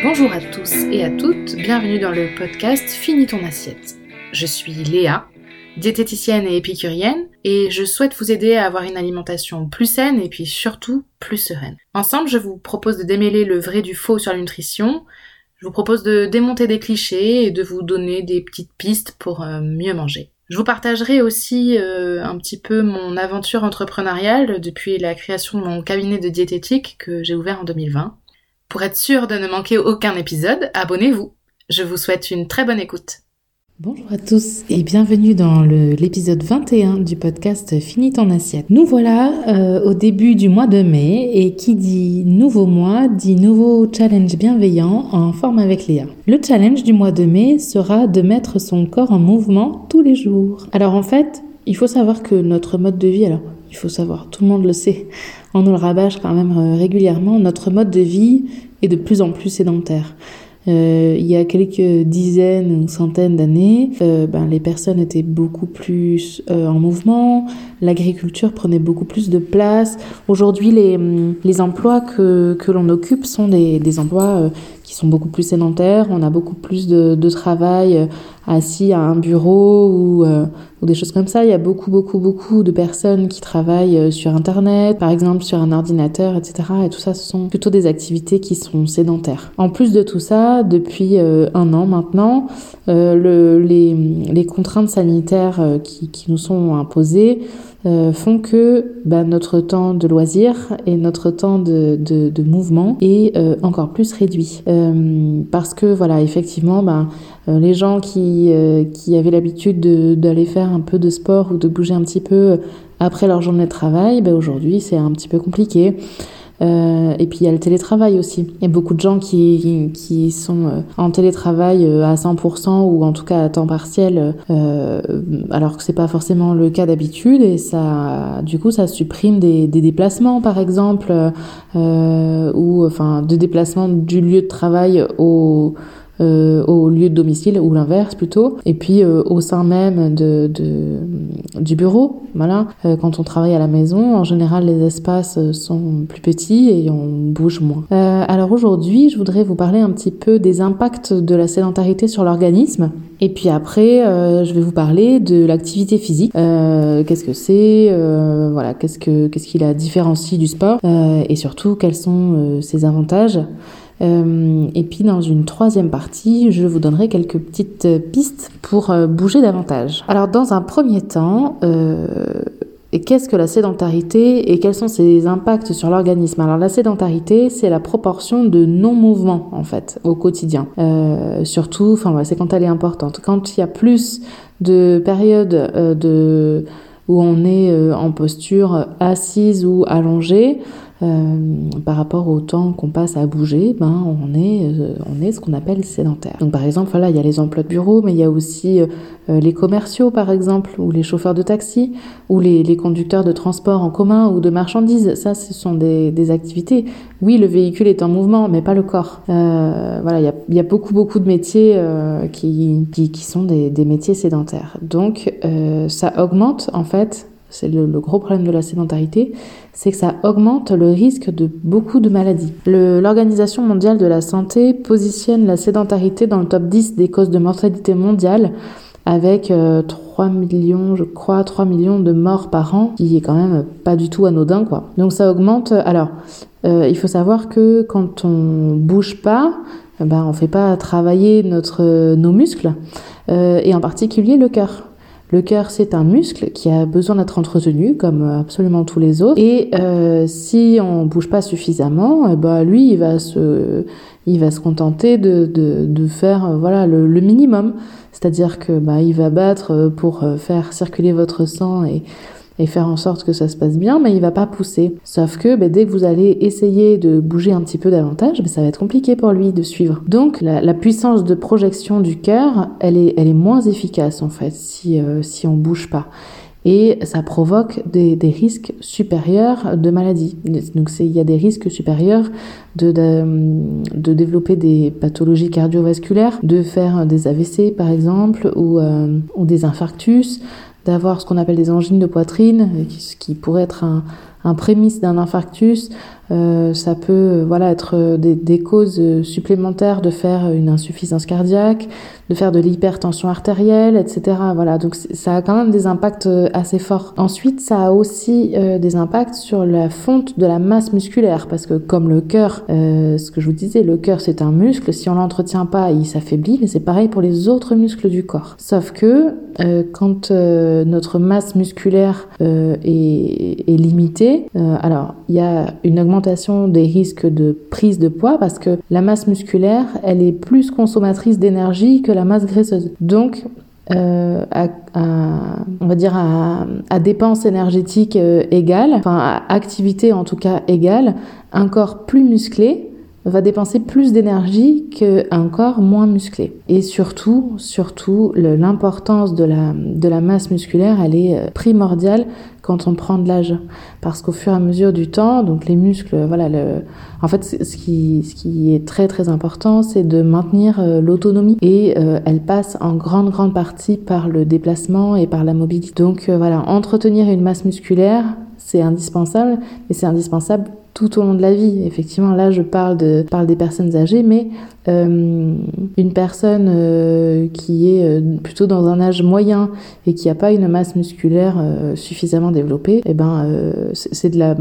Bonjour à tous et à toutes, bienvenue dans le podcast Finis ton assiette. Je suis Léa, diététicienne et épicurienne, et je souhaite vous aider à avoir une alimentation plus saine et puis surtout plus sereine. Ensemble, je vous propose de démêler le vrai du faux sur la nutrition, je vous propose de démonter des clichés et de vous donner des petites pistes pour euh, mieux manger. Je vous partagerai aussi euh, un petit peu mon aventure entrepreneuriale depuis la création de mon cabinet de diététique que j'ai ouvert en 2020. Pour être sûr de ne manquer aucun épisode, abonnez-vous. Je vous souhaite une très bonne écoute. Bonjour à tous et bienvenue dans l'épisode 21 du podcast Fini ton assiette. Nous voilà euh, au début du mois de mai et qui dit nouveau mois dit nouveau challenge bienveillant en forme avec Léa. Le challenge du mois de mai sera de mettre son corps en mouvement tous les jours. Alors en fait, il faut savoir que notre mode de vie, alors il faut savoir, tout le monde le sait, on nous le rabâche quand même euh, régulièrement, notre mode de vie est de plus en plus sédentaire. Euh, il y a quelques dizaines ou centaines d'années, euh, ben, les personnes étaient beaucoup plus en mouvement, l'agriculture prenait beaucoup plus de place. Aujourd'hui, les, les emplois que, que l'on occupe sont des, des emplois qui sont beaucoup plus sédentaires. On a beaucoup plus de, de travail assis à un bureau ou, ou, des choses comme ça. Il y a beaucoup, beaucoup, beaucoup de personnes qui travaillent sur Internet, par exemple sur un ordinateur, etc. Et tout ça, ce sont plutôt des activités qui sont sédentaires. En plus de tout ça, depuis euh, un an maintenant. Euh, le, les, les, contraintes sanitaires euh, qui, qui, nous sont imposées font que bah, notre temps de loisir et notre temps de, de, de mouvement est encore plus réduit. parce que voilà, effectivement, bah, les gens qui, qui avaient l'habitude d'aller faire un peu de sport ou de bouger un petit peu après leur journée de travail, bah, aujourd'hui c'est un petit peu compliqué. Euh, et puis il y a le télétravail aussi. Il y a beaucoup de gens qui, qui sont euh, en télétravail euh, à 100% ou en tout cas à temps partiel, euh, alors que c'est pas forcément le cas d'habitude. Et ça, du coup, ça supprime des, déplacements, par exemple, ou enfin de déplacement du lieu de travail au euh, au lieu de domicile ou l'inverse plutôt. Et puis euh, au sein même de, du bureau, voilà. Euh, quand on travaille à la maison, en général les espaces sont plus petits et on bouge moins. alors aujourd'hui, je voudrais vous parler un petit peu des impacts de la sédentarité sur l'organisme. Et puis après, je vais vous parler de l'activité physique. qu'est-ce que c'est Voilà, qu'est-ce que qu'est-ce qui la différencie du sport Et surtout, quels sont ses avantages et puis dans une troisième partie, je vous donnerai quelques petites pistes pour euh, bouger davantage. Alors dans un premier temps, euh, qu'est-ce que la sédentarité et quels sont ses impacts sur l'organisme? Alors la sédentarité, c'est la proportion de non-mouvement en fait au quotidien. Euh, surtout, enfin c'est quand elle est importante. Quand il y a plus de périodes de où on est en posture assise ou allongée, euh, par rapport au temps qu'on passe à bouger, ben on est euh, on est ce qu'on appelle sédentaire. Donc par exemple voilà il y a les emplois de bureau, mais il y a aussi euh, les commerciaux par exemple, ou les chauffeurs de taxi, ou les, les, conducteurs de transport en commun ou de marchandises. Ça ce sont des, des activités. Oui le véhicule est en mouvement, mais pas le corps. voilà il y a, y a, beaucoup beaucoup de métiers qui, qui, qui sont des, des métiers sédentaires. Donc ça augmente en fait c'est le, gros problème de la sédentarité, c'est que ça augmente le risque de beaucoup de maladies. L'Organisation mondiale de la santé positionne la sédentarité dans le top 10 des causes de mortalité mondiale avec 3 euh, millions, je crois, 3 millions de morts par an, qui est quand même pas du tout anodin, quoi. Donc ça augmente. Alors, euh, il faut savoir que quand on bouge pas, ben on fait pas travailler notre nos muscles euh, et en particulier le cœur. Le cœur, c'est un muscle qui a besoin d'être entretenu, comme absolument tous les autres. Et euh, si on bouge pas suffisamment, bah lui, il va se, il va se contenter de, de, de faire euh, voilà le, le minimum. C'est-à-dire que bah, il va battre pour euh, faire circuler votre sang et et faire en sorte que ça se passe bien, mais il va pas pousser. Sauf que ben, dès que vous allez essayer de bouger un petit peu davantage, ben, ça va être compliqué pour lui de suivre. Donc la, puissance de projection du cœur, elle est, moins efficace en fait si, euh, si on bouge pas et ça provoque des, risques supérieurs de maladie. Donc il y a des risques supérieurs de, développer des pathologies cardiovasculaires, de faire des AVC par exemple, ou, euh, ou des infarctus, d'avoir ce qu'on appelle des angines de poitrine, qui, qui pourrait être un, un prémisse d'un infarctus, Euh, ça peut voilà être des, des, causes supplémentaires de faire une insuffisance cardiaque, de faire de l'hypertension artérielle, etc. Voilà, donc ça a quand même des impacts assez forts. Ensuite, ça a aussi des impacts sur la fonte de la masse musculaire, parce que comme le cœur, ce que je vous disais, le cœur c'est un muscle. Si on l'entretient pas, il s'affaiblit. Mais c'est pareil pour les autres muscles du corps. Sauf que quand notre masse musculaire est, est limitée, alors il y a une augmentation des risques de prise de poids parce que la masse musculaire, elle est plus consommatrice d'énergie que la masse graisseuse. Donc, euh, à, on va dire à, à dépenses énergétiques euh, égales, enfin à activité en tout cas égale, un corps plus musclé va dépenser plus d'énergie qu'un corps moins musclé. Et surtout, surtout, l'importance de la, de la masse musculaire, elle est euh, primordiale quand on prend de l'âge. Parce qu'au fur et à mesure du temps, donc les muscles, voilà, le... en fait, ce qui, ce qui est très très important, c'est de maintenir euh, l'autonomie. Et euh, elle passe en grande grande partie par le déplacement et par la mobilité. Donc voilà, entretenir une masse musculaire, c'est indispensable, mais c'est indispensable tout au long de la vie. Effectivement, là, je parle, de, parle des personnes âgées, mais euh, une personne euh, qui est euh, plutôt dans un âge moyen et qui n'a pas une masse musculaire suffisamment développée, eh ben, c'est de la,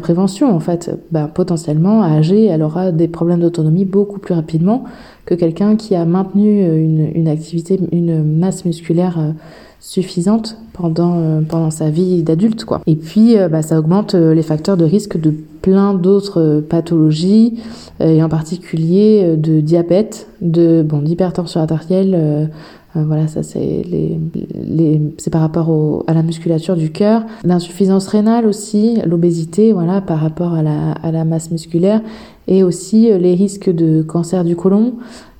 prévention en fait. Ben, potentiellement, âgée, elle aura des problèmes d'autonomie beaucoup plus rapidement que quelqu'un qui a maintenu une activité, une masse musculaire suffisante pendant, euh, pendant sa vie d'adulte. quoi. Et puis, euh, bah, ça augmente euh, les facteurs de risque de plein d'autres pathologies, et en particulier de diabète, de bon, d'hypertension artérielle. voilà, ça c'est les, les c'est par rapport au, à la musculature du cœur, l'insuffisance rénale aussi, l'obésité, voilà, par rapport à la, à la masse musculaire, et aussi les risques de cancer du côlon,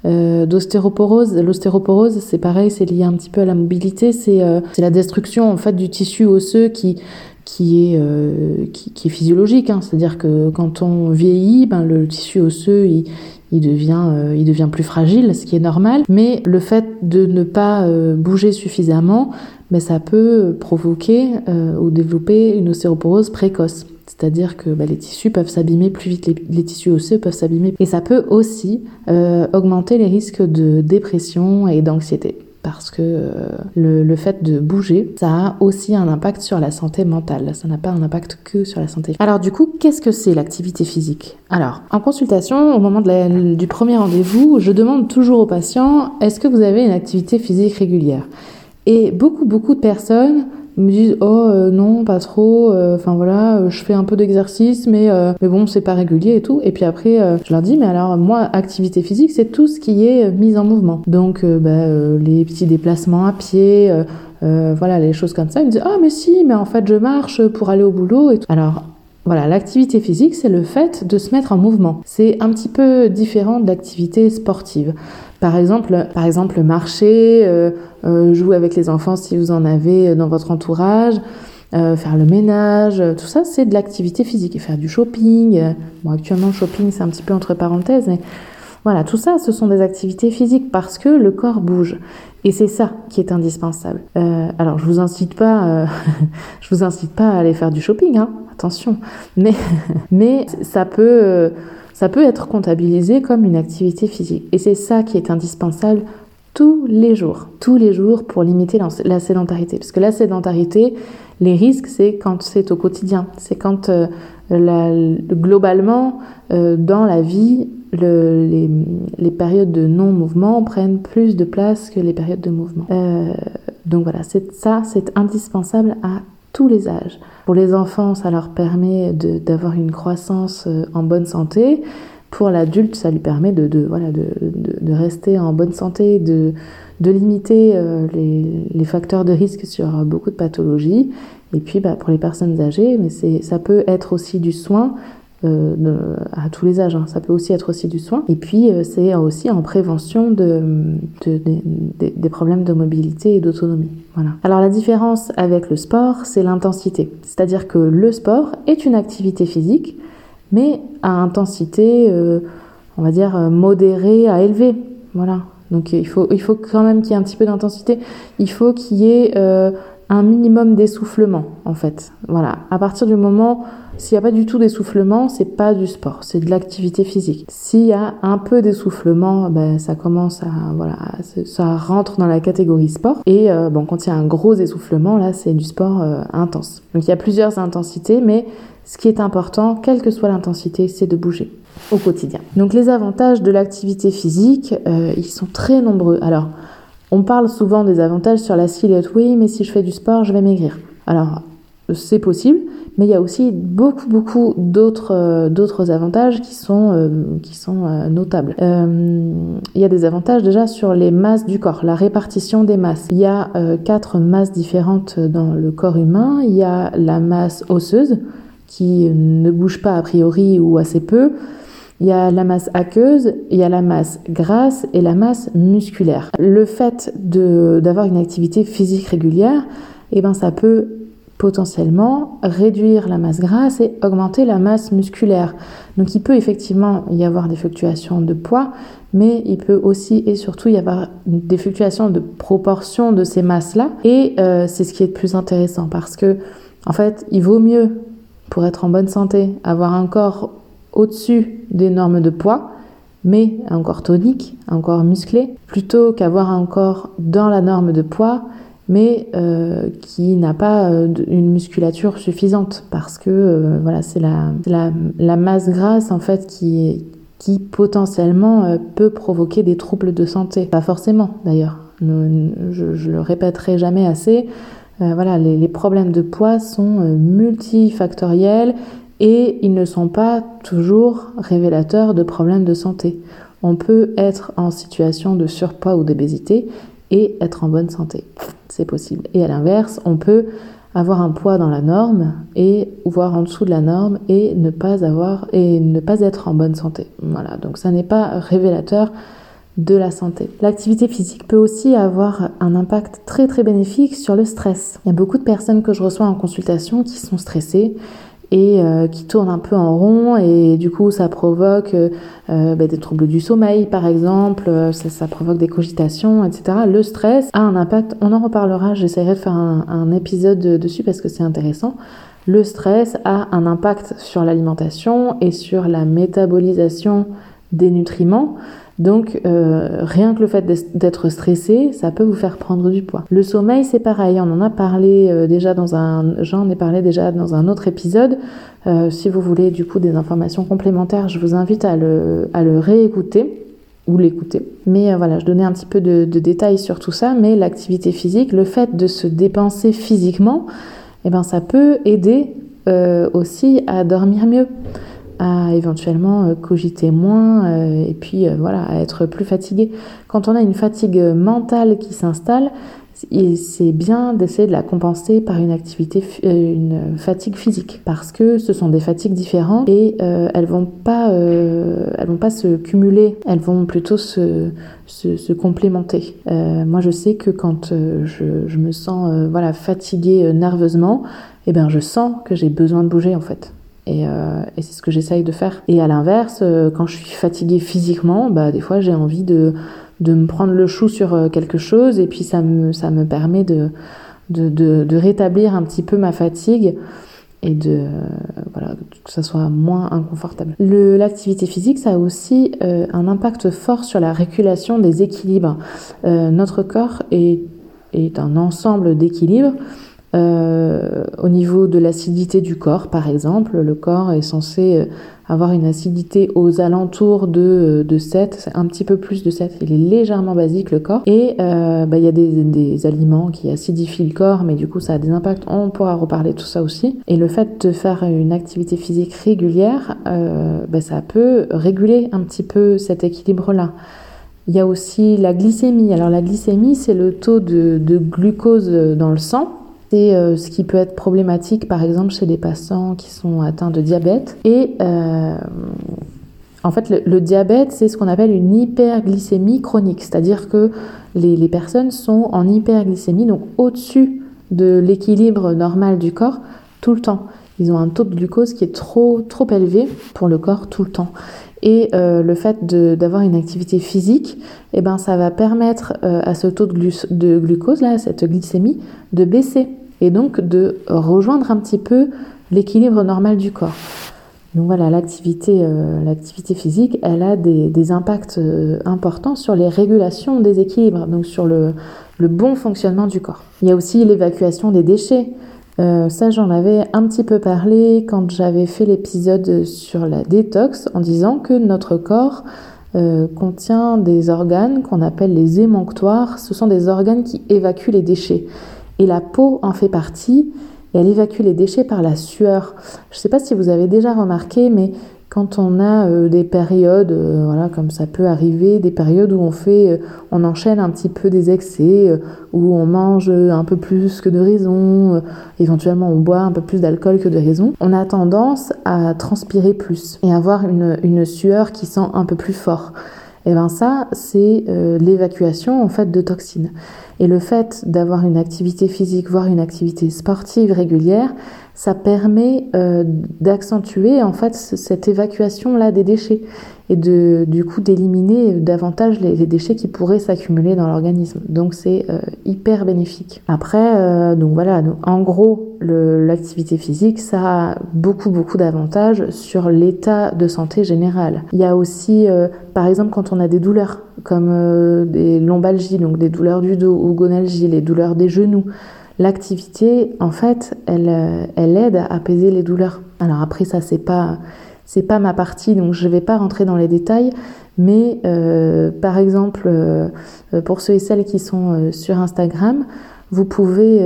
euh, d'ostéoporose. L'ostéoporose, c'est pareil, c'est lié un petit peu à la mobilité. C'est euh, la destruction en fait du tissu osseux qui qui est euh, qui, est physiologique. Hein. C'est-à-dire que quand on vieillit, ben, le tissu osseux il, il devient, euh, il devient plus fragile, ce qui est normal. Mais le fait de ne pas bouger suffisamment, ben, ça peut provoquer ou développer une ostéoporose précoce. C'est-à-dire que bah, les tissus peuvent s'abîmer plus vite, les, tissus osseux peuvent s'abîmer. Et ça peut aussi euh, augmenter les risques de dépression et d'anxiété. Parce que euh, le, fait de bouger, ça a aussi un impact sur la santé mentale. Ça n'a pas un impact que sur la santé. Alors du coup, qu'est-ce que c'est l'activité physique? Alors, en consultation, au moment du premier rendez-vous, je demande toujours aux patients, est-ce que vous avez une activité physique régulière? Et beaucoup, beaucoup de personnes me disent oh euh, non pas trop euh, enfin voilà euh, je fais un peu d'exercice mais mais bon c'est pas régulier et tout et puis après je leur dis mais alors moi activité physique c'est tout ce qui est mise en mouvement donc bah, les petits déplacements à pied voilà les choses comme ça ils me disent ah mais si mais en fait je marche pour aller au boulot et tout alors voilà, l'activité physique, c'est le fait de se mettre en mouvement. C'est un petit peu différent de l'activité sportive. Par exemple, par exemple marcher, euh, euh, jouer avec les enfants si vous en avez dans votre entourage, euh, faire le ménage, tout ça, c'est de l'activité physique. Et faire du shopping. Bon, actuellement, le shopping, c'est un petit peu entre parenthèses, mais voilà, tout ça, ce sont des activités physiques parce que le corps bouge. Et c'est ça qui est indispensable. alors, je vous incite pas, je vous incite pas à aller faire du shopping, hein attention. Mais, mais ça peut, ça peut être comptabilisé comme une activité physique. Et c'est ça qui est indispensable tous les jours, tous les jours pour limiter la sédentarité. Parce que la sédentarité, les risques, c'est quand c'est au quotidien. C'est quand euh, globalement, euh, dans la vie, le, les, les, périodes de non-mouvement prennent plus de place que les périodes de mouvement. Euh, donc voilà, c'est ça, c'est indispensable à tous les âges. Pour les enfants, ça leur permet d'avoir une croissance euh, en bonne santé. Pour l'adulte, ça lui permet de, de rester en bonne santé, de, limiter euh, les, les, facteurs de risque sur beaucoup de pathologies. Et puis bah, pour les personnes âgées, mais ça peut être aussi du soin, euh, à tous les âges. Hein. Ça peut aussi être aussi du soin. Et puis, euh, c'est aussi en prévention de, de, de, des problèmes de mobilité et d'autonomie. Voilà. Alors, la différence avec le sport, c'est l'intensité. C'est-à-dire que le sport est une activité physique, mais à intensité, euh, on va dire, modérée à élevée. Voilà. Donc, il faut, il faut quand même qu'il y ait un petit peu d'intensité. Il faut qu'il y ait un minimum d'essoufflement en fait. Voilà, à partir du moment s'il n'y a pas du tout d'essoufflement, c'est pas du sport, c'est de l'activité physique. S'il y a un peu d'essoufflement, ben, ça commence à voilà, ça rentre dans la catégorie sport. Et euh, bon, quand il y a un gros essoufflement, là, c'est du sport euh, intense. Donc il y a plusieurs intensités, mais ce qui est important, quelle que soit l'intensité, c'est de bouger au quotidien. Donc les avantages de l'activité physique, euh, ils sont très nombreux. Alors, on parle souvent des avantages sur la silhouette. Oui, mais si je fais du sport, je vais maigrir. Alors, c'est possible, mais il y a aussi beaucoup, beaucoup d'autres, euh, avantages qui sont, euh, euh, notables. il y a des avantages déjà sur les masses du corps, la répartition des masses. Il y a quatre masses différentes dans le corps humain. Il y a la masse osseuse, qui ne bouge pas a priori ou assez peu. Il y a la masse aqueuse, il y a la masse grasse et la masse musculaire. Le fait d'avoir une activité physique régulière, eh ben, ça peut potentiellement réduire la masse grasse et augmenter la masse musculaire. Donc il peut effectivement y avoir des fluctuations de poids, mais il peut aussi et surtout y avoir des fluctuations de proportion de ces masses-là. Et euh, c'est ce qui est le plus intéressant parce que en fait, il vaut mieux pour être en bonne santé avoir un corps au-dessus des normes de poids, mais un corps tonique, un corps musclé, plutôt qu'avoir un corps dans la norme de poids mais euh, qui n'a pas euh, une musculature suffisante parce que euh, voilà c'est la, la, masse grasse en fait qui, qui potentiellement peut provoquer des troubles de santé. Pas forcément d'ailleurs, je, le répéterai jamais assez. voilà, les, problèmes de poids sont multifactoriels et ils ne sont pas toujours révélateurs de problèmes de santé. On peut être en situation de surpoids ou d'obésité et être en bonne santé. C'est possible. Et à l'inverse, on peut avoir un poids dans la norme et voir en dessous de la norme et ne pas avoir et ne pas être en bonne santé. Voilà, donc ça n'est pas révélateur de la santé. L'activité physique peut aussi avoir un impact très très bénéfique sur le stress. Il y a beaucoup de personnes que je reçois en consultation qui sont stressées et euh, qui tourne un peu en rond et du coup ça provoque euh, bah, des troubles du sommeil par exemple, euh, ça, ça, provoque des cogitations, etc. Le stress a un impact, on en reparlera, j'essaierai de faire un, un épisode dessus parce que c'est intéressant. Le stress a un impact sur l'alimentation et sur la métabolisation des nutriments. Donc euh, rien que le fait d'être stressé, ça peut vous faire prendre du poids. Le sommeil, c'est pareil. On en a parlé euh, déjà dans un, j'en ai parlé déjà dans un autre épisode. Euh, si vous voulez du coup des informations complémentaires, je vous invite à le, réécouter ou l'écouter. Mais voilà, je donnais un petit peu de, de détails sur tout ça. Mais l'activité physique, le fait de se dépenser physiquement, eh ben ça peut aider aussi à dormir mieux à éventuellement euh, cogiter moins euh, et puis euh, voilà, à être plus fatigué. Quand on a une fatigue mentale qui s'installe, c'est bien d'essayer de la compenser par une activité, une fatigue physique, parce que ce sont des fatigues différentes et elles vont pas, elles vont pas se cumuler, elles vont plutôt se, se, se complémenter. moi, je sais que quand je, je, me sens voilà fatiguée nerveusement, eh ben je sens que j'ai besoin de bouger en fait. Euh, et, c'est ce que j'essaye de faire. Et à l'inverse, euh, quand je suis fatiguée physiquement, bah, des fois j'ai envie de, de me prendre le chou sur euh, quelque chose et puis ça me, ça me permet de, de, de, rétablir un petit peu ma fatigue et de voilà que ça soit moins inconfortable. L'activité physique, ça a aussi un impact fort sur la régulation des équilibres. notre corps est, est un ensemble d'équilibres euh, au niveau de l'acidité du corps, par exemple, le corps est censé euh, avoir une acidité aux alentours de, euh, de 7, c'est un petit peu plus de 7, il est légèrement basique le corps. Et bah, il y a des, des, aliments qui acidifient le corps, mais du coup ça a des impacts, on pourra reparler de tout ça aussi. Et le fait de faire une activité physique régulière, bah, ça peut réguler un petit peu cet équilibre-là. Il y a aussi la glycémie. Alors la glycémie, c'est le taux de, de glucose dans le sang. C'est euh, ce qui peut être problématique, par exemple, chez des patients qui sont atteints de diabète. Et euh, en fait, le, diabète, c'est ce qu'on appelle une hyperglycémie chronique, c'est-à-dire que les, les, personnes sont en hyperglycémie, donc au-dessus de l'équilibre normal du corps tout le temps. Ils ont un taux de glucose qui est trop, trop élevé pour le corps tout le temps. Et le fait d'avoir une activité physique, eh ben, ça va permettre à ce taux de, glucose, là, cette glycémie, de baisser et donc de rejoindre un petit peu l'équilibre normal du corps. Donc voilà, l'activité, euh, physique, elle a des, impacts euh, importants sur les régulations des équilibres, donc sur le, bon fonctionnement du corps. Il y a aussi l'évacuation des déchets. Euh, ça, j'en avais un petit peu parlé quand j'avais fait l'épisode sur la détox en disant que notre corps contient des organes qu'on appelle les émonctoires. Ce sont des organes qui évacuent les déchets. Et la peau en fait partie et elle évacue les déchets par la sueur. Je ne sais pas si vous avez déjà remarqué, mais quand on a euh, des périodes, euh, voilà, comme ça peut arriver, des périodes où on fait, euh, on enchaîne un petit peu des excès, où on mange un peu plus que de raison, éventuellement on boit un peu plus d'alcool que de raison, on a tendance à transpirer plus et avoir une, sueur qui sent un peu plus fort. Et eh bien ça, c'est l'évacuation en fait de toxines. Et le fait d'avoir une activité physique, voire une activité sportive régulière, ça permet euh, d'accentuer en fait cette évacuation là des déchets et de du coup d'éliminer davantage les, déchets qui pourraient s'accumuler dans l'organisme. Donc c'est euh, hyper bénéfique. Après euh, donc voilà, en gros l'activité physique ça a beaucoup beaucoup d'avantages sur l'état de santé général. Il y a aussi par exemple quand on a des douleurs comme des lombalgies donc des douleurs du dos ou gonalgies, les douleurs des genoux l'activité, en fait, elle, euh, elle aide à apaiser les douleurs. Alors après, ça, c'est pas, pas ma partie, donc je vais pas rentrer dans les détails. Mais euh, par exemple, euh, pour ceux et celles qui sont sur Instagram, vous pouvez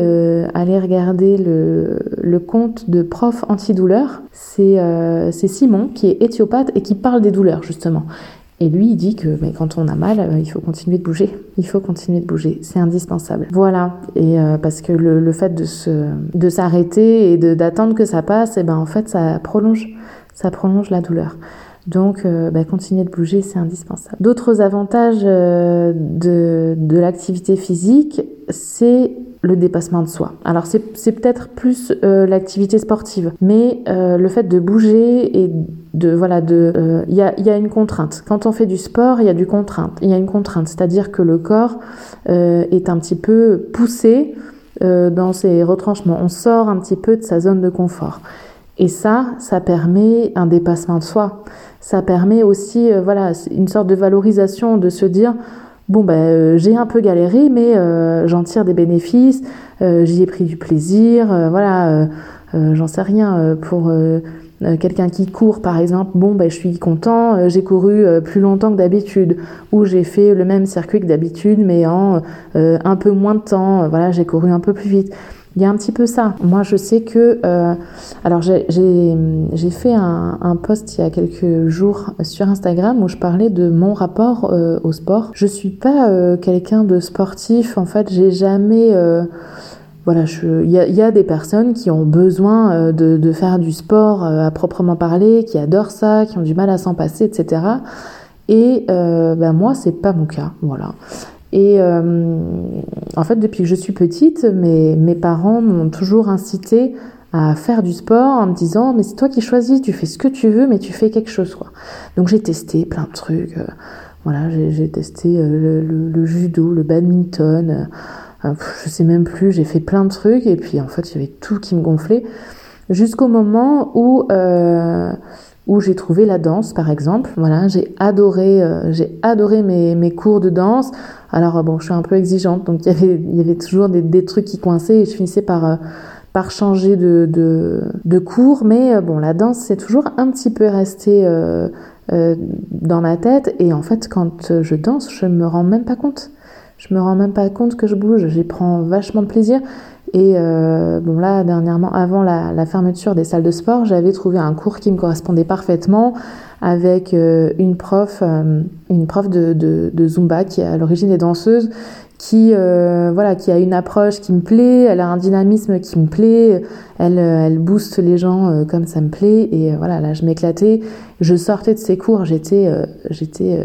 aller regarder le, le, compte de prof antidouleur. C'est Simon qui est éthiopathe et qui parle des douleurs justement. Et lui, il dit que mais quand on a mal, euh, il faut continuer de bouger. Il faut continuer de bouger. C'est indispensable. Voilà. Et euh, parce que le, le, fait de se, de s'arrêter et de, d'attendre que ça passe, et eh ben en fait, ça prolonge, ça prolonge la douleur. Donc, euh, bah, continuer de bouger, c'est indispensable. D'autres avantages de, de l'activité physique, c'est le dépassement de soi. Alors c'est, peut-être plus l'activité sportive, mais le fait de bouger et de voilà de euh, il y, a, y, a, une contrainte. Quand on fait du sport il y a du contrainte. Il y a une contrainte. C'est-à-dire que le corps euh, est un petit peu poussé euh, dans ses retranchements. On sort un petit peu de sa zone de confort et ça ça permet un dépassement de soi ça permet aussi voilà une sorte de valorisation de se dire bon ben j'ai un peu galéré mais j'en tire des bénéfices j'y ai pris du plaisir voilà j'en sais rien pour euh, quelqu'un qui court par exemple, bon ben je suis content, euh, j'ai couru euh, plus longtemps que d'habitude, ou j'ai fait le même circuit que d'habitude mais en un peu moins de temps, voilà j'ai couru un peu plus vite. Il y a un petit peu ça. Moi, je sais que... alors, j'ai fait un, un, post il y a quelques jours sur Instagram où je parlais de mon rapport au sport. Je suis pas quelqu'un de sportif. En fait, j'ai jamais voilà, il y, y, a des personnes qui ont besoin euh, de, de faire du sport euh, à proprement parler, qui adorent ça, qui ont du mal à s'en passer, etc. Et euh, ben moi, c'est pas mon cas, voilà. Et euh, en fait, depuis que je suis petite, mes, mes parents m'ont toujours incité à faire du sport en me disant mais c'est toi qui choisis, tu fais ce que tu veux, mais tu fais quelque chose quoi. Donc j'ai testé plein de trucs. voilà, j'ai testé le, le, judo, le badminton. Euh, je sais même plus, j'ai fait plein de trucs et puis en fait il y avait tout qui me gonflait jusqu'au moment où euh, où j'ai trouvé la danse par exemple. Voilà, j'ai adoré euh, j'ai adoré mes, mes cours de danse. Alors bon, je suis un peu exigeante donc il y avait il y avait toujours des, des trucs qui coinçaient et je finissais par par changer de, de, cours, mais bon, la danse, c'est toujours un petit peu resté euh, dans ma tête, et en fait, quand je danse, je me rends même pas compte. Je me rends même pas compte que je bouge, j'y prends vachement de plaisir. Et euh, bon là, dernièrement, avant la, fermeture des salles de sport, j'avais trouvé un cours qui me correspondait parfaitement avec euh, une prof, euh, une prof de, de, Zumba qui à l'origine est danseuse, qui voilà, qui a une approche qui me plaît, elle a un dynamisme qui me plaît, elle, elle booste les gens comme ça me plaît. Et voilà, là, je m'éclatais. Je sortais de ces cours, j'étais, j'étais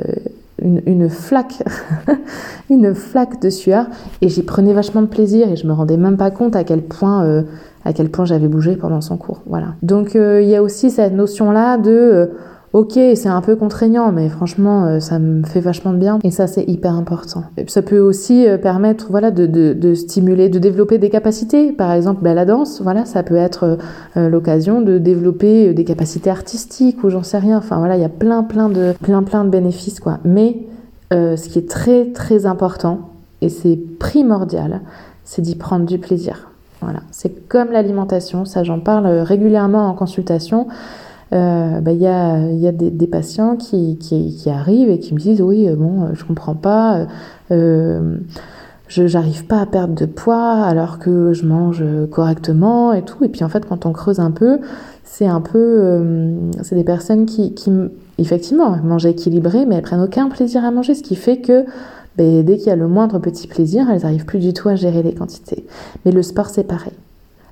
une, flaque, une flaque de sueur, et j'y prenais vachement de plaisir et je me rendais même pas compte à quel point, euh, à quel point j'avais bougé pendant son cours. Voilà. Donc euh, il y a aussi cette notion là de, euh, Ok, c'est un peu contraignant, mais franchement, euh, ça me fait vachement de bien. Et ça, c'est hyper important. Ça peut aussi euh, permettre, voilà, de, de, de, stimuler, de développer des capacités. Par exemple, bah, la danse, voilà, ça peut être euh, l'occasion de développer des capacités artistiques ou j'en sais rien. Enfin, voilà, il y a plein, plein de, plein, plein de bénéfices, quoi. Mais ce qui est très, très important, et c'est primordial, c'est d'y prendre du plaisir. Voilà, c'est comme l'alimentation, ça j'en parle régulièrement en consultation. Euh, bah, il y, a, des, patients qui, arrivent et qui me disent oui, euh, bon, euh, je comprends pas, je n'arrive pas à perdre de poids alors que je mange correctement et tout. Et puis en fait, quand on creuse un peu, c'est un peu, c'est des personnes qui, qui, effectivement, mangent équilibré, mais elles prennent aucun plaisir à manger, ce qui fait que ben, dès qu'il y a le moindre petit plaisir, elles n'arrivent plus du tout à gérer les quantités. Mais le sport, c'est pareil.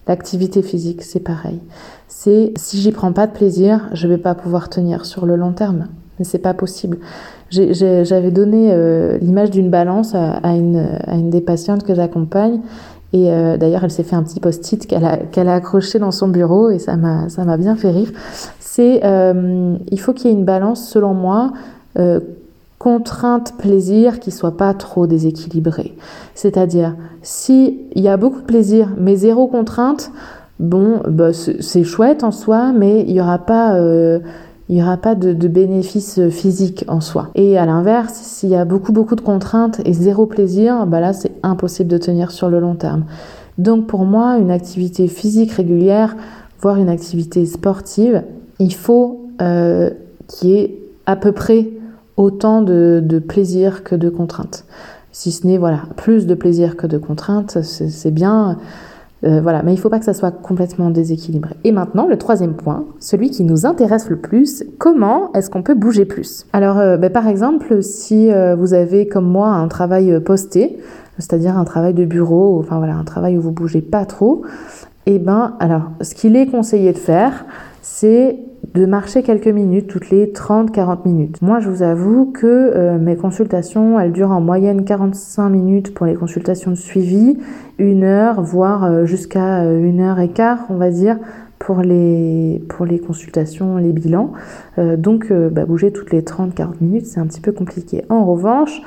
L'activité physique, c'est pareil. C'est si j'y prends pas de plaisir, je vais pas pouvoir tenir sur le long terme. Mais c'est pas possible. J'avais donné euh, l'image d'une balance à, une, à une des patientes que j'accompagne. Et euh, d'ailleurs, elle s'est fait un petit post-it qu'elle a, a accroché dans son bureau et ça m'a, bien fait rire. C'est, euh, il faut qu'il y ait une balance, selon moi, contrainte plaisir qui soit pas trop déséquilibrée. C'est-à-dire, si il y a beaucoup de plaisir mais zéro contrainte, bon, bah, c'est chouette en soi, mais il y aura pas euh, y aura pas de, de bénéfice physique en soi. Et à l'inverse, s'il y a beaucoup beaucoup de contraintes et zéro plaisir, bah là c'est impossible de tenir sur le long terme. Donc pour moi, une activité physique régulière, voire une activité sportive, il faut euh, qu'il y ait à peu près autant de, de plaisir que de contraintes. Si ce n'est voilà plus de plaisir que de contraintes, c'est bien. Euh, voilà, mais il ne faut pas que ça soit complètement déséquilibré. Et maintenant, le troisième point, celui qui nous intéresse le plus, comment est-ce qu'on peut bouger plus? Alors, euh, ben, par exemple, si euh, vous avez comme moi un travail posté, c'est-à-dire un travail de bureau, enfin voilà, un travail où vous bougez pas trop, et eh ben, alors, ce qu'il est conseillé de faire, c'est de marcher quelques minutes, toutes les 30-40 minutes. Moi, je vous avoue que euh, mes consultations, elles durent en moyenne 45 minutes pour les consultations de suivi, une heure, voire euh, jusqu'à euh, une heure et quart, on va dire, pour les, pour les consultations, les bilans. donc, bah, bouger toutes les 30-40 minutes, c'est un petit peu compliqué. En revanche,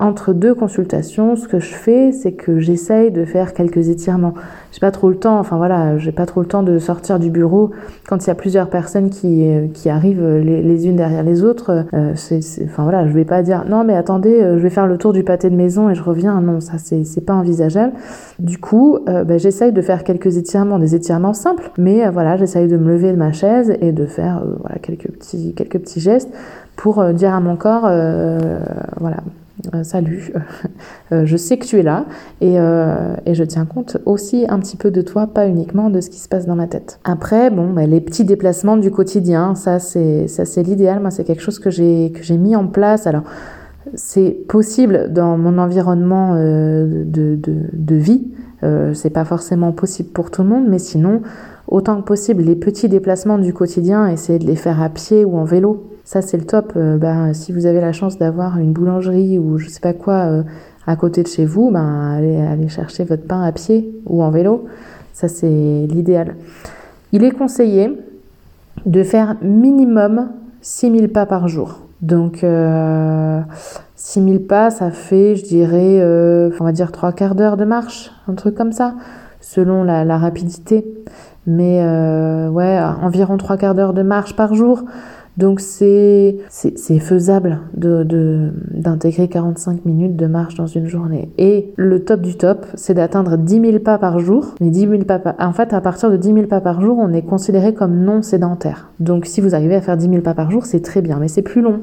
entre deux consultations, ce que je fais, c'est que j'essaye de faire quelques étirements. J'ai pas trop le temps, enfin voilà, j'ai pas trop le temps de sortir du bureau quand il y a plusieurs personnes qui, euh, qui arrivent les, unes derrière les autres. Euh, c'est, enfin voilà, je vais pas dire non mais attendez, euh, je vais faire le tour du pâté de maison et je reviens. Non, ça c'est, c'est pas envisageable. Du coup, bah, j'essaye de faire quelques étirements, des étirements simples, mais voilà, j'essaye de me lever de ma chaise et de faire voilà quelques petits quelques petits gestes pour dire à mon corps voilà euh, salut, euh, je sais que tu es là euh, et, je tiens compte aussi un petit peu de toi, pas uniquement de ce qui se passe dans ma tête. Après, bon, bah, les petits déplacements du quotidien, ça c'est ça c'est l'idéal. Moi, c'est quelque chose que j'ai que j'ai mis en place. Alors, c'est possible dans mon environnement de, de, de, vie. c'est pas forcément possible pour tout le monde, mais sinon, autant que possible, les petits déplacements du quotidien, essayer de les faire à pied ou en vélo. Ça, c'est le top. Euh, ben, si vous avez la chance d'avoir une boulangerie ou je sais pas quoi euh, à côté de chez vous, ben, allez, chercher votre pain à pied ou en vélo. Ça, c'est l'idéal. Il est conseillé de faire minimum 6000 pas par jour. Donc, euh, 6000 pas, ça fait, je dirais, euh, on va dire trois quarts d'heure de marche, un truc comme ça, selon la, la rapidité. Mais ouais, environ trois quarts d'heure de marche par jour. Donc c'est faisable d'intégrer de, 45 minutes de marche dans une journée. Et le top du top, c'est d'atteindre 10 000 pas par jour. Mais 10 000 pas en fait, à partir de 10 000 pas par jour, on est considéré comme non sédentaire. Donc si vous arrivez à faire 10 000 pas par jour, c'est très bien, mais c'est plus long.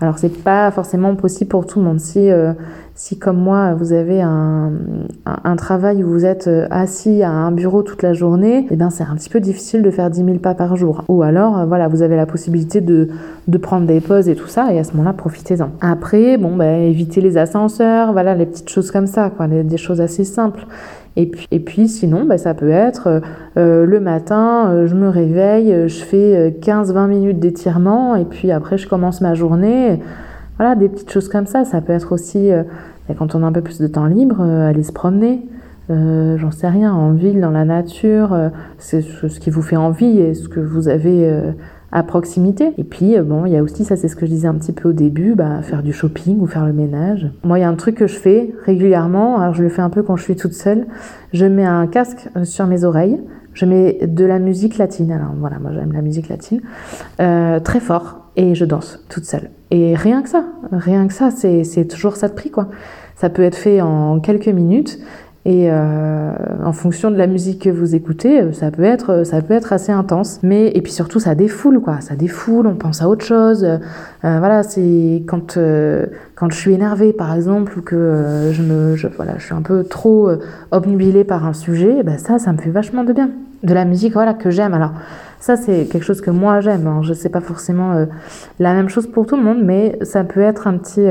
Alors c'est pas forcément possible pour tout le monde. Euh, si comme moi, vous avez un, un, travail où vous êtes euh, assis à un bureau toute la journée, eh bien c'est un petit peu difficile de faire 10 000 pas par jour. Ou alors, euh, voilà, vous avez la possibilité de, de prendre des pauses et tout ça, et à ce moment-là, profitez-en. Après, bon, bah, évitez les ascenseurs, voilà, les petites choses comme ça, quoi, des choses assez simples. Et puis, et puis sinon, bah, ça peut être euh, le matin, je me réveille, je fais 15-20 minutes d'étirement, et puis après, je commence ma journée. Voilà, des petites choses comme ça. Ça peut être aussi, euh, quand on a un peu plus de temps libre, euh, aller se promener. Euh, j'en sais rien, en ville, dans la nature, c'est ce qui vous fait envie et ce que vous avez à proximité. Et puis, bon, il y a aussi, ça c'est ce que je disais un petit peu au début, bah, faire du shopping ou faire le ménage. Moi, il y a un truc que je fais régulièrement, alors je le fais un peu quand je suis toute seule, je mets un casque sur mes oreilles, je mets de la musique latine, alors voilà, moi j'aime la musique latine, très fort, et je danse toute seule. Et rien que ça, rien que ça, c'est toujours ça de prix, quoi. Ça peut être fait en quelques minutes, et euh, en fonction de la musique que vous écoutez, euh, ça peut être, euh, ça peut être assez intense. Mais et puis surtout, ça défoule quoi. Ça défoule. On pense à autre chose. voilà, c'est quand quand je suis énervée par exemple ou que je me, voilà, je suis un peu trop obnubilée par un sujet, ben ça, ça me fait vachement de bien. De la musique, voilà, que j'aime. Alors ça, c'est quelque chose que moi j'aime. Hein. Je sais pas forcément la même chose pour tout le monde, mais ça peut être un petit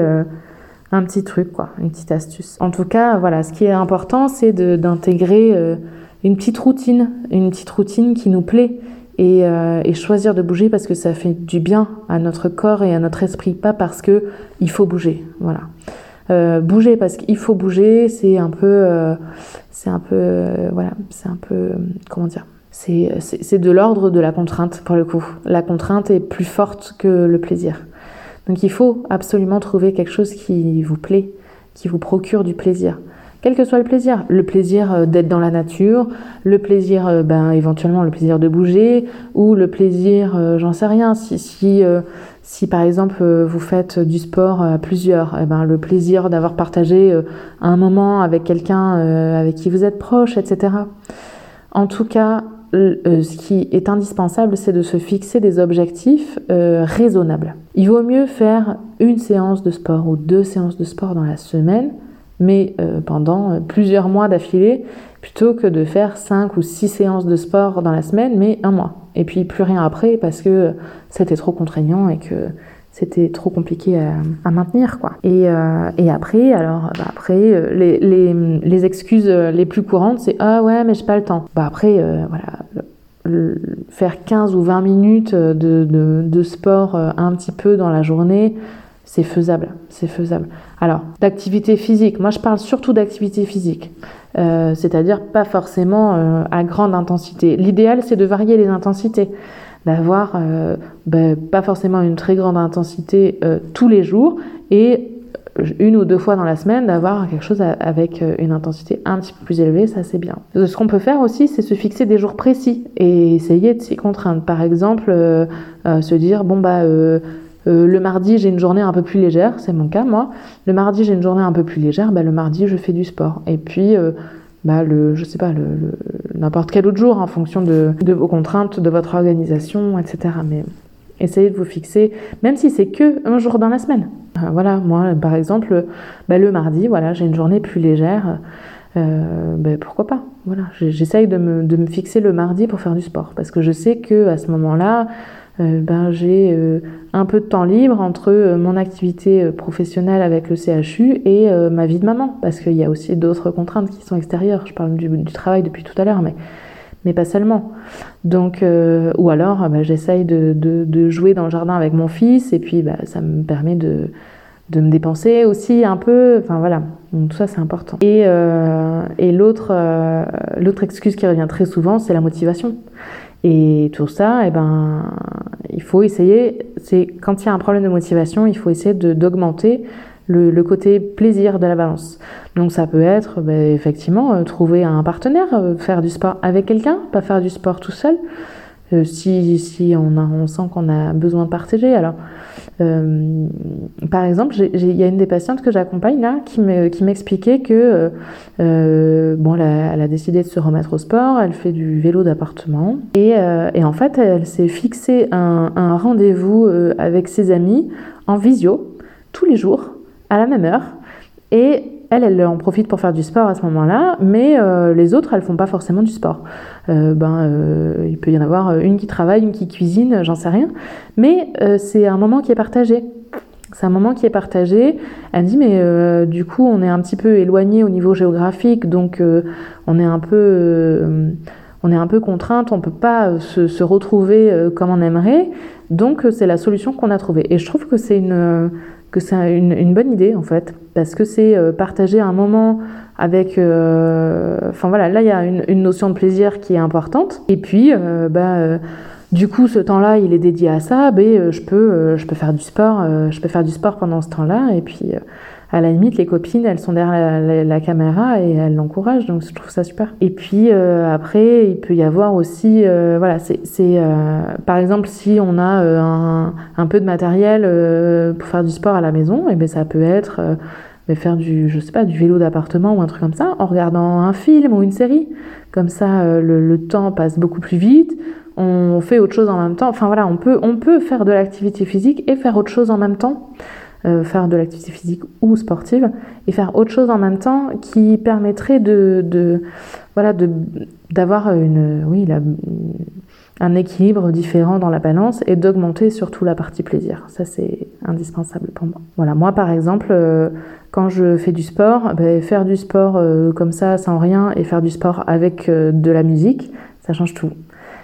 un petit truc, quoi, une petite astuce. En tout cas, voilà, ce qui est important, c'est d'intégrer euh, une petite routine, une petite routine qui nous plaît et, euh, et, choisir de bouger parce que ça fait du bien à notre corps et à notre esprit, pas parce que il faut bouger, voilà. Euh, bouger parce qu'il faut bouger, c'est un peu, c'est un peu, voilà, c'est un peu, comment dire, c'est de l'ordre de la contrainte pour le coup. La contrainte est plus forte que le plaisir. Donc il faut absolument trouver quelque chose qui vous plaît, qui vous procure du plaisir. Quel que soit le plaisir, le plaisir euh, d'être dans la nature, le plaisir, euh, ben, éventuellement le plaisir de bouger, ou le plaisir, euh, j'en sais rien, si, si, si par exemple vous faites du sport à plusieurs, eh ben, le plaisir d'avoir partagé un moment avec quelqu'un avec qui vous êtes proche, etc. En tout cas, ce qui est indispensable, c'est de se fixer des objectifs euh, raisonnables. Il vaut mieux faire une séance de sport ou deux séances de sport dans la semaine, mais euh, pendant plusieurs mois d'affilée, plutôt que de faire cinq ou six séances de sport dans la semaine, mais un mois. Et puis plus rien après parce que c'était trop contraignant et que c'était trop compliqué à, maintenir quoi. Et, et après, alors bah, après les, les, les, excuses les plus courantes, c'est ah ouais mais j'ai pas le temps. Bah après voilà faire 15 ou 20 minutes de, de, sport euh, un petit peu dans la journée, c'est faisable, c'est faisable. Alors, d'activité physique, moi je parle surtout d'activité physique, euh, c'est-à-dire pas forcément euh, à grande intensité. L'idéal c'est de varier les intensités, d'avoir ben, pas forcément une très grande intensité tous les jours et une ou deux fois dans la semaine, d'avoir quelque chose avec euh, une intensité un petit peu plus élevée, ça c'est bien. Ce qu'on peut faire aussi, c'est se fixer des jours précis et essayer de s'y contraindre. Par exemple, euh, euh, se dire, bon bah... le mardi, j'ai une journée un peu plus légère, c'est mon cas moi. Le mardi, j'ai une journée un peu plus légère, bah, le mardi, je fais du sport. Et puis, bah, le, je sais pas, le, n'importe quel autre jour, en fonction de, vos contraintes, de votre organisation, etc. Mais essayez de vous fixer, même si c'est que un jour dans la semaine. Euh, voilà, moi, par exemple, bah, le mardi, voilà, j'ai une journée plus légère. Euh, bah, pourquoi pas Voilà, j'essaye de me, de me, fixer le mardi pour faire du sport parce que je sais que à ce moment-là, euh, ben, j'ai un peu de temps libre entre mon activité professionnelle avec le CHU et ma vie de maman parce qu'il y a aussi d'autres contraintes qui sont extérieures. Je parle du, travail depuis tout à l'heure, mais mais pas seulement. Donc, euh, ou alors, bah, j'essaye de, de, jouer dans le jardin avec mon fils, et puis bah, ça me permet de, de me dépenser aussi un peu. Enfin voilà, donc tout ça c'est important. Et, euh, et l'autre, euh, l'autre excuse qui revient très souvent, c'est la motivation. Et tout ça, eh ben, il faut essayer. C'est quand il y a un problème de motivation, il faut essayer d'augmenter le, côté plaisir de la balance. Donc ça peut être ben, effectivement euh, trouver un partenaire, euh, faire du sport avec quelqu'un, pas faire du sport tout seul. Euh, si, si on, a, sent qu'on a besoin de partager. Alors, par exemple, il y a une des patientes que j'accompagne là qui m'expliquait que bon, elle a, décidé de se remettre au sport, elle fait du vélo d'appartement et, en fait, elle s'est fixé un, rendez-vous avec ses amis en visio tous les jours à la même heure. Elle, elle en profite pour faire du sport à ce moment-là, mais euh, les autres, elles font pas forcément du sport. Euh, ben, euh, il peut y en avoir une qui travaille, une qui cuisine, j'en sais rien. Mais c'est un moment qui est partagé. C'est un moment qui est partagé. Elle dit, mais du coup, on est un petit peu éloigné au niveau géographique, donc on est un peu on est un peu contrainte, on peut pas se retrouver comme on aimerait. Donc c'est la solution qu'on a trouvée. Et je trouve que c'est une, que c'est une, bonne idée en fait, parce que c'est euh, partager un moment avec... Euh, enfin voilà, là il y a une, notion de plaisir qui est importante. Et puis, euh, bah, du coup, ce temps-là, il est dédié à ça. Ben, je peux, je peux faire du sport, je peux faire du sport pendant ce temps-là. Et puis, à la limite, les copines, elles sont derrière la, caméra et elles l'encouragent, donc je trouve ça super. Et puis euh, après, il peut y avoir aussi, euh, voilà, c'est, euh, par exemple si on a un, un, peu de matériel pour faire du sport à la maison, et ben ça peut être mais faire du, je sais pas, du vélo d'appartement ou un truc comme ça, en regardant un film ou une série. Comme ça, le, le temps passe beaucoup plus vite on fait autre chose en même temps. Enfin voilà, on peut, on peut faire de l'activité physique et faire autre chose en même temps. Euh, faire de l'activité physique ou sportive et faire autre chose en même temps qui permettrait de, voilà de d'avoir une oui un équilibre différent dans la balance et d'augmenter surtout la partie plaisir. Ça, c'est indispensable pour moi. Voilà, moi, par exemple, euh, quand je fais du sport, ben, faire du sport euh, comme ça, sans rien, et faire du sport avec de la musique, ça change tout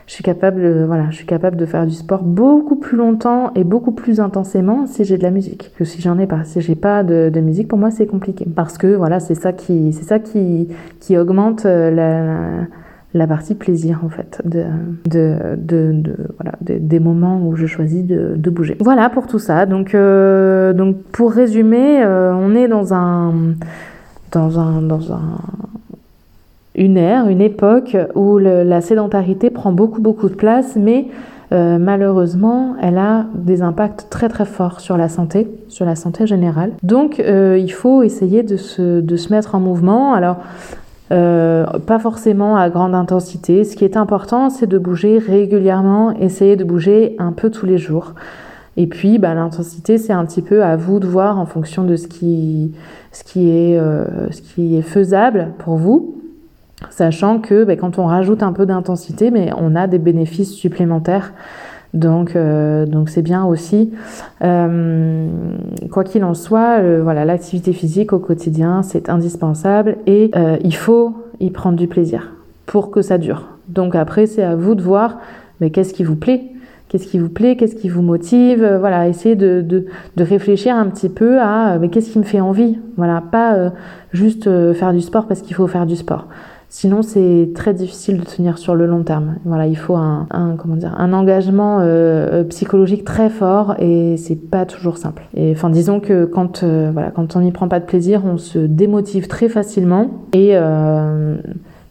je suis capable, de, voilà, je suis capable de faire du sport beaucoup plus longtemps et beaucoup plus intensément si j'ai de la musique que si j'en ai pas. Si j'ai pas de, musique, pour moi, c'est compliqué parce que voilà, c'est ça qui, c'est ça qui, qui augmente euh, la, partie plaisir en fait de, de, de, voilà, des moments où je choisis de, bouger. Voilà pour tout ça. Donc, euh, donc pour résumer, euh, on est dans un dans un dans un une ère, une époque où la sédentarité prend beaucoup beaucoup de place, mais euh, malheureusement, elle a des impacts très très forts sur la santé, sur la santé générale. Donc, euh, il faut essayer de se, de se, mettre en mouvement. Alors, euh, pas forcément à grande intensité. Ce qui est important, c'est de bouger régulièrement, essayer de bouger un peu tous les jours. Et puis, bah, l'intensité, c'est un petit peu à vous de voir en fonction de ce qui, ce qui, est, ce qui est faisable pour vous sachant que ben, quand on rajoute un peu d'intensité, mais on a des bénéfices supplémentaires. Donc, euh, donc c'est bien aussi. Euh, quoi qu'il en soit, voilà, l'activité physique au quotidien, c'est indispensable et euh, il faut y prendre du plaisir pour que ça dure. Donc après, c'est à vous de voir, mais qu'est-ce qui vous plaît? Qu'est-ce qui vous plaît? Qu'est-ce qui vous motive? Voilà, essayez de, de, de, réfléchir un petit peu à mais qu'est-ce qui me fait envie? Voilà, pas juste faire du sport parce qu'il faut faire du sport. Sinon, c'est très difficile de tenir sur le long terme. Voilà, il faut un, comment dire, un engagement euh, euh, psychologique très fort et c'est pas toujours simple. Enfin, disons que quand, euh, voilà, quand on n'y prend pas de plaisir, on se démotive très facilement et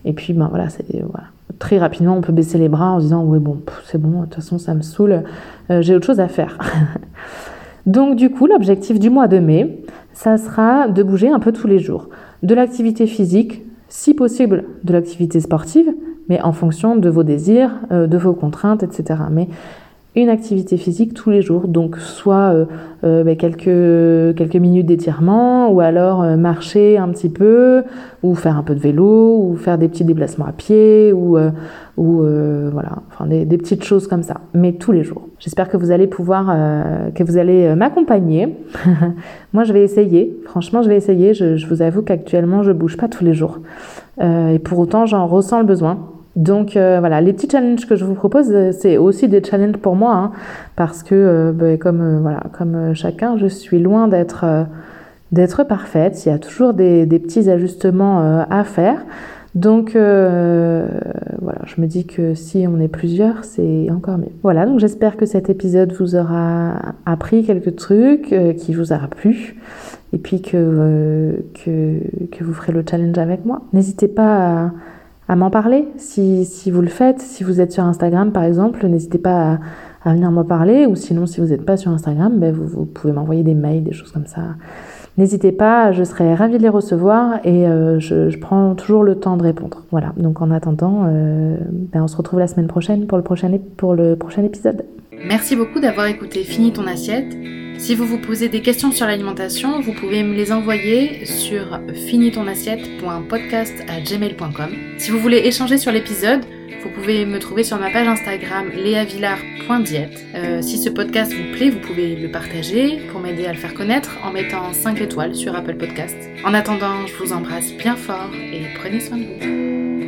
et puis ben voilà. Très rapidement, on peut baisser les bras en se disant oui bon, c'est bon, de toute façon ça me saoule, j'ai autre chose à faire. Donc du coup, l'objectif du mois de mai, ça sera de bouger un peu tous les jours, de l'activité physique si possible de l'activité sportive, mais en fonction de vos désirs, euh, de vos contraintes, etc. Mais une activité physique tous les jours, donc soit euh, euh, ben, quelques, quelques minutes d'étirement, ou alors marcher un petit peu, ou faire un peu de vélo, ou faire des petits déplacements à pied, ou, voilà, enfin des, des, petites choses comme ça, mais tous les jours. J'espère que vous allez pouvoir, que vous allez m'accompagner. Moi, je vais essayer. Franchement, je vais essayer. Je, je vous avoue qu'actuellement, je bouge pas tous les jours, et pour autant, j'en ressens le besoin. Donc euh, voilà, les petits challenges que je vous propose, euh, c'est aussi des challenges pour moi, hein, parce que euh, ben, comme voilà, comme chacun, je suis loin d'être d'être parfaite. Il y a toujours des, des petits ajustements à faire. Donc voilà, je me dis que si on est plusieurs, c'est encore mieux. Voilà, donc j'espère que cet épisode vous aura appris quelques trucs, qui vous aura plu, et puis que, que, que vous ferez le challenge avec moi. N'hésitez pas à m'en parler si, si, vous le faites. Si vous êtes sur Instagram, par exemple, n'hésitez pas à, venir m'en parler. Ou sinon, si vous n'êtes pas sur Instagram, ben vous, vous, pouvez m'envoyer des mails, des choses comme ça. N'hésitez pas, je serai ravie de les recevoir et euh, je, je, prends toujours le temps de répondre. Voilà, donc en attendant, euh, ben on se retrouve la semaine prochaine pour le prochain, pour le prochain épisode. Merci beaucoup d'avoir écouté Fini ton assiette. Si vous vous posez des questions sur l'alimentation, vous pouvez me les envoyer sur finitonassiette.podcast@gmail.com. Si vous voulez échanger sur l'épisode, vous pouvez me trouver sur ma page Instagram léavillard.diète. Euh, si ce podcast vous plaît, vous pouvez le partager pour m'aider à le faire connaître en mettant 5 étoiles sur Apple Podcast. En attendant, je vous embrasse bien fort et prenez soin de vous.